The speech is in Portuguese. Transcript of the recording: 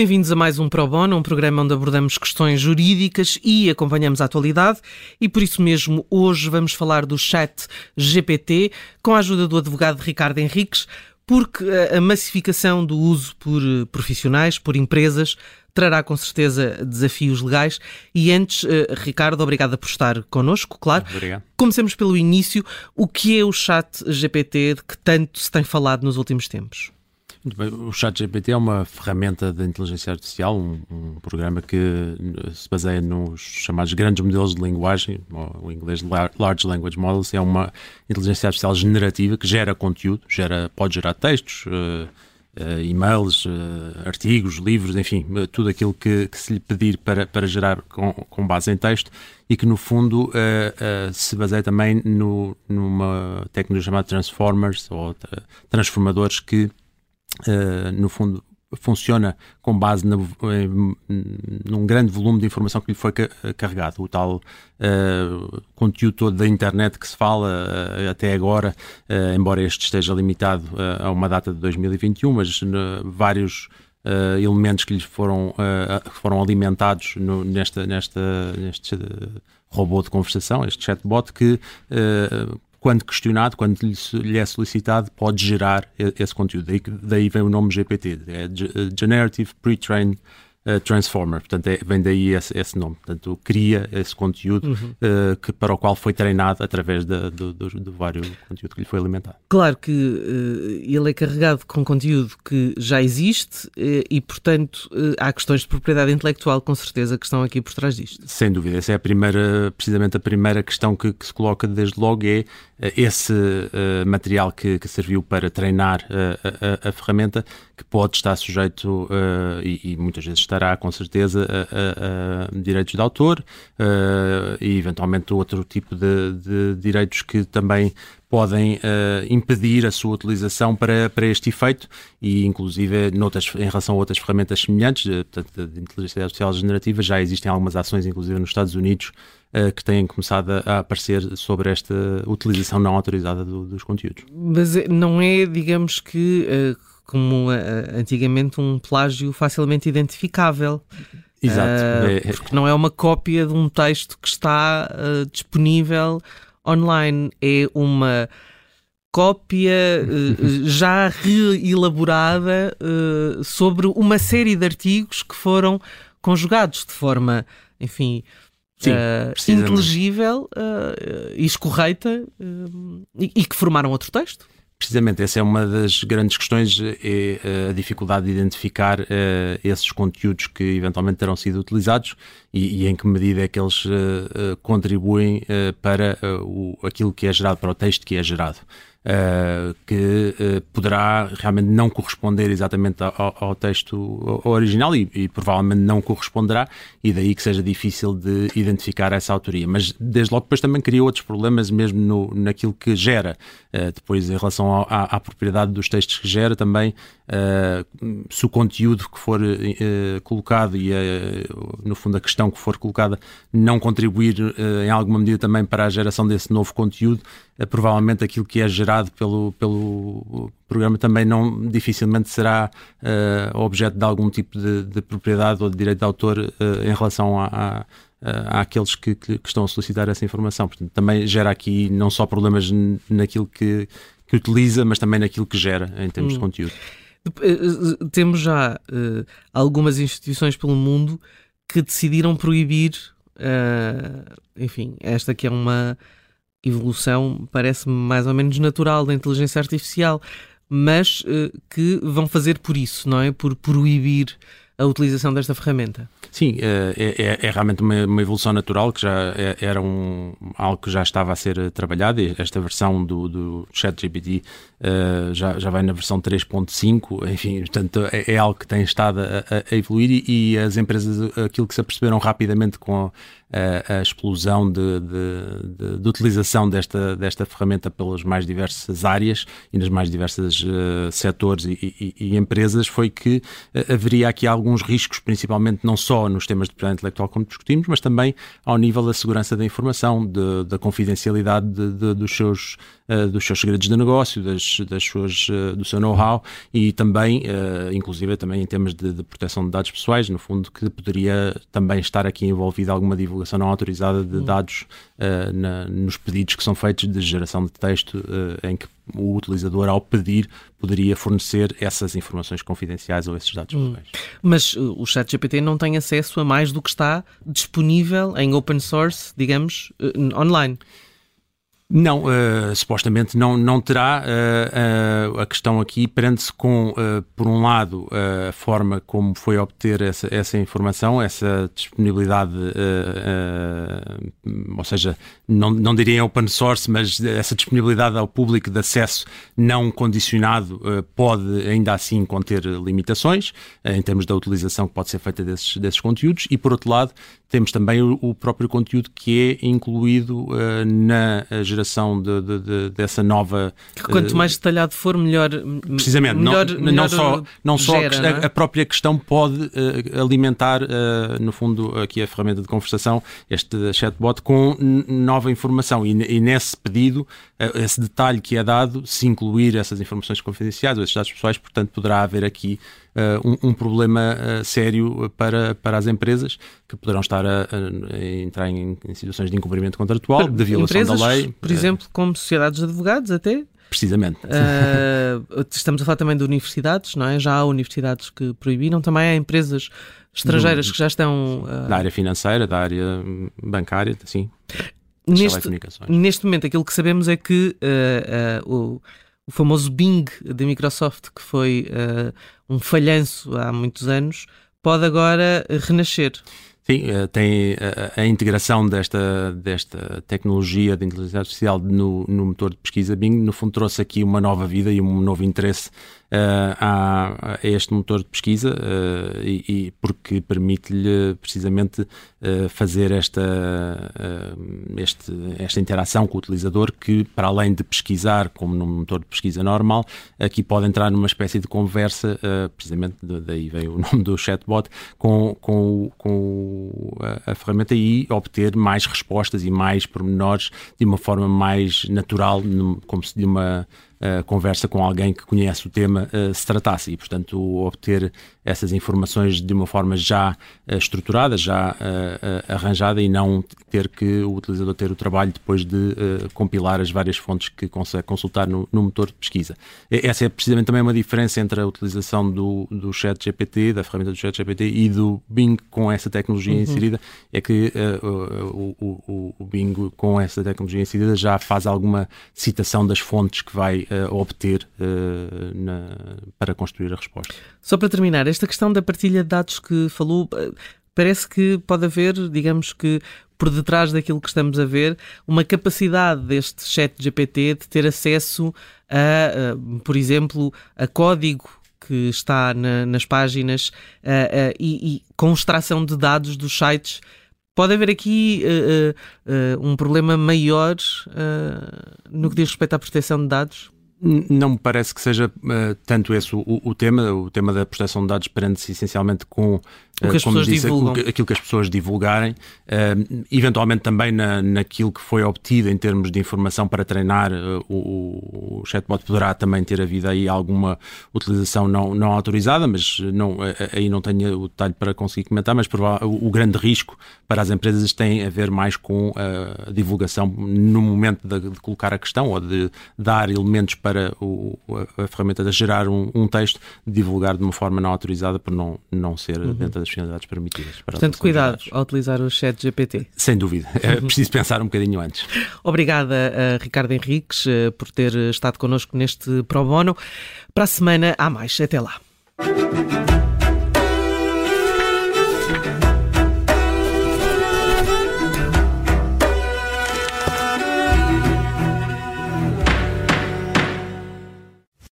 Bem-vindos a mais um Pro Bono, um programa onde abordamos questões jurídicas e acompanhamos a atualidade. E por isso mesmo, hoje vamos falar do chat GPT com a ajuda do advogado Ricardo Henriques, porque a massificação do uso por profissionais, por empresas, trará com certeza desafios legais. E antes, eh, Ricardo, obrigada por estar connosco, claro. Obrigado. Comecemos pelo início. O que é o chat GPT de que tanto se tem falado nos últimos tempos? O ChatGPT é uma ferramenta de inteligência artificial, um, um, programa que se baseia nos chamados grandes modelos de linguagem, ou em inglês Large Language Models, é uma inteligência artificial generativa que gera conteúdo, gera, pode gerar textos, uh, uh, e-mails, uh, artigos, livros, enfim, tudo aquilo que, que, se lhe pedir para, para gerar com, com base em texto e que no fundo se baseia também no, numa tecnologia chamada Transformers ou transformadores que uh, no fundo, funciona com base na, num grande volume de informação que lhe foi carregado. O tal uh, conteúdo todo da internet que se fala uh, até agora, uh, embora este esteja limitado a uma data de 2021, mas vários elementos que lhe foram, foram alimentados no, nesta, nesta, neste robô de conversação, este chatbot, que quando questionado, quando lhe é solicitado, pode gerar esse conteúdo. Daí, daí vem o nome GPT, é Generative Pre-trained uh, Transformer, portanto é, vem daí esse, esse, nome, portanto cria esse conteúdo uhum. uh, que, para o qual foi treinado através de, do, do, do, vário conteúdo que lhe foi alimentado. Claro que uh, ele é carregado com conteúdo que já existe e, portanto, há questões de propriedade intelectual com certeza que estão aqui por trás disto. Sem dúvida, essa é a primeira, precisamente a primeira questão que, que se coloca desde logo é esse material que, que, serviu para treinar a, a, a ferramenta que pode estar sujeito e, e muitas vezes estará com certeza a, a, a direitos de autor uh, e eventualmente outro tipo de, de direitos que também podem uh, impedir a sua utilização para, para este efeito e inclusive noutras, em relação a outras ferramentas semelhantes, de, de, de inteligência artificial generativa, já existem algumas ações, inclusive nos Estados Unidos, que têm começado a, aparecer sobre esta utilização não autorizada do, dos conteúdos. Mas não é, digamos que uh como uh, antigamente um plágio facilmente identificável. Exato. Uh, porque não é uma cópia de um texto que está uh, disponível online, é uma cópia já reelaborada sobre uma série de artigos que foram conjugados de forma, enfim, Sim, inteligível e escorreita e, e que formaram outro texto. Precisamente, essa é uma das grandes questões, é eh, a dificuldade de identificar uh, esses conteúdos que eventualmente terão sido utilizados e, e em que medida é que eles contribuem para o, aquilo que é gerado, para o texto que é gerado. Uh, que uh, poderá realmente não corresponder exatamente ao, ao texto original e, e, provavelmente não corresponderá, e daí que seja difícil de identificar essa autoria. Mas desde logo depois também cria outros problemas, mesmo no, naquilo que gera. Uh, depois, em relação ao, à, à, propriedade dos textos que gera, também se o conteúdo que for colocado e no fundo a questão que for colocada não contribuir em alguma medida também para a geração desse novo conteúdo, provavelmente aquilo que é gerado pelo, pelo programa também não dificilmente será uh, objeto de algum tipo de, de, propriedade ou de direito de autor uh, em relação a, a àqueles que, que, estão a solicitar essa informação. Portanto, também gera aqui não só problemas naquilo que, que utiliza, mas também naquilo que gera em termos hum. de conteúdo. Eh, temos já uh, algumas instituições pelo mundo que decidiram proibir, enfim, esta que é uma evolução parece-me mais ou menos natural da inteligência artificial, mas uh, que vão fazer por isso, não é? Por proibir a utilização desta ferramenta. Sim, eh, é, é, é realmente uma, uma, evolução natural que já é, era um, algo que já estava a ser trabalhado. Esta versão do, do ChatGPT uh, já, já vai na versão 3.5, enfim, portanto é, é, algo que tem estado a, a evoluir e, e, as empresas aquilo que se aperceberam rapidamente com a, a explosão de, de, de, de, utilização desta, desta ferramenta pelas mais diversas áreas e nas mais diversas uh, setores e, e, e, empresas foi que uh, haveria aqui alguns riscos, principalmente não só nos temas de propriedade intelectual como discutimos, mas também ao nível da segurança da informação, de, da confidencialidade dos seus uh, dos seus segredos de negócio, das, das suas, do seu know-how e também, inclusive também em termos de, de proteção de dados pessoais, no fundo, que poderia também estar aqui envolvida alguma divulgação não autorizada de hum. dados uh, na, nos pedidos que são feitos de geração de texto, uh, em que o utilizador, ao pedir, poderia fornecer essas informações confidenciais ou esses dados hum. Mas uh, o chat GPT não tem acesso a mais do que está disponível em open source, digamos, online. Não, uh, supostamente não, não terá. Uh, uh, a questão aqui prende-se com, por um lado, a forma como foi obter essa, essa informação, essa disponibilidade, ou seja, não, não diria open source, mas essa disponibilidade ao público de acesso não condicionado pode ainda assim conter limitações em termos da utilização que pode ser feita desses, desses conteúdos e, por outro lado, temos também o, o próprio conteúdo que é incluído na geração geração de, de, de, dessa nova. Que quanto mais detalhado for, melhor. Precisamente, melhor, não, melhor não só, não só gera, a, não é? a, própria questão pode uh, alimentar, uh, no fundo, aqui a ferramenta de conversação, este chatbot, com nova informação. E, e nesse pedido, uh, esse detalhe que é dado, se incluir essas informações confidenciais ou esses dados pessoais, portanto, poderá haver aqui uh, um, um, problema uh, sério para, para as empresas que poderão estar a, a entrar em, em, situações de incumprimento contratual, de violação empresas, da lei. Por exemplo, como sociedades de advogados, até. Precisamente. Uh, estamos a falar também de universidades, não é? Já há universidades que proibiram, também há empresas estrangeiras Do, que já estão. Uh... Da área financeira, da área bancária, sim. Neste, neste momento, aquilo que sabemos é que uh, o o famoso Bing da Microsoft, que foi um falhanço há muitos anos, pode agora renascer. Sim, eh, tem a, a, integração desta, desta tecnologia de inteligência artificial no, no motor de pesquisa Bing, no fundo trouxe aqui uma nova vida e um novo interesse uh, a, a, este motor de pesquisa uh, e, e, porque permite-lhe precisamente uh, fazer esta, este, esta interação com o utilizador que, para além de pesquisar como num motor de pesquisa normal, aqui pode entrar numa espécie de conversa, precisamente daí veio o nome do chatbot, com, com, com a, a ferramenta e obter mais respostas e mais pormenores de uma forma mais natural, como se de uma uh, conversa com alguém que conhece o tema uh, se tratasse e, portanto, obter essas informações de uma forma já uh, estruturada, já arranjada e não ter que o utilizador ter o trabalho depois de compilar as várias fontes que consegue consultar no, no, motor de pesquisa. Essa é precisamente também uma diferença entre a utilização do, do chat GPT, da ferramenta do chat GPT e do Bing com essa tecnologia uhum. inserida, é que o, o, o Bing com essa tecnologia inserida já faz alguma citação das fontes que vai uh, obter uh, na, para construir a resposta. Só para terminar, esta questão da partilha de dados que falou, eh, parece que pode haver, digamos que por detrás daquilo que estamos a ver, uma capacidade deste chat GPT de ter acesso a, por exemplo, a código que está na, nas páginas e, e, com extração de dados dos sites Pode haver aqui uh, uh, um problema maior no que diz respeito à proteção de dados? Não me parece que seja uh, tanto esse o, o, tema. O tema da proteção de dados prende-se essencialmente com o que as como pessoas disse, divulgam. aquilo que as pessoas divulgarem, uh, eventualmente também na, naquilo que foi obtido em termos de informação para treinar, uh, o, o, chatbot poderá também ter havido aí alguma utilização não, não autorizada, mas não, aí não tenho o detalhe para conseguir comentar, mas o, o grande risco para as empresas tem a ver mais com a divulgação no momento de, de colocar a questão ou de dar elementos para o, a, a ferramenta de gerar um, um, texto, divulgar de uma forma não autorizada por não, não ser uhum. dentro das finalidades permitidas. Portanto, cuidado ao utilizar o chat GPT. Sem dúvida. É preciso pensar um bocadinho antes. Obrigada, a Ricardo Henriques, eh, por ter estado connosco neste Pro Bono. Para a semana, há mais. Até lá.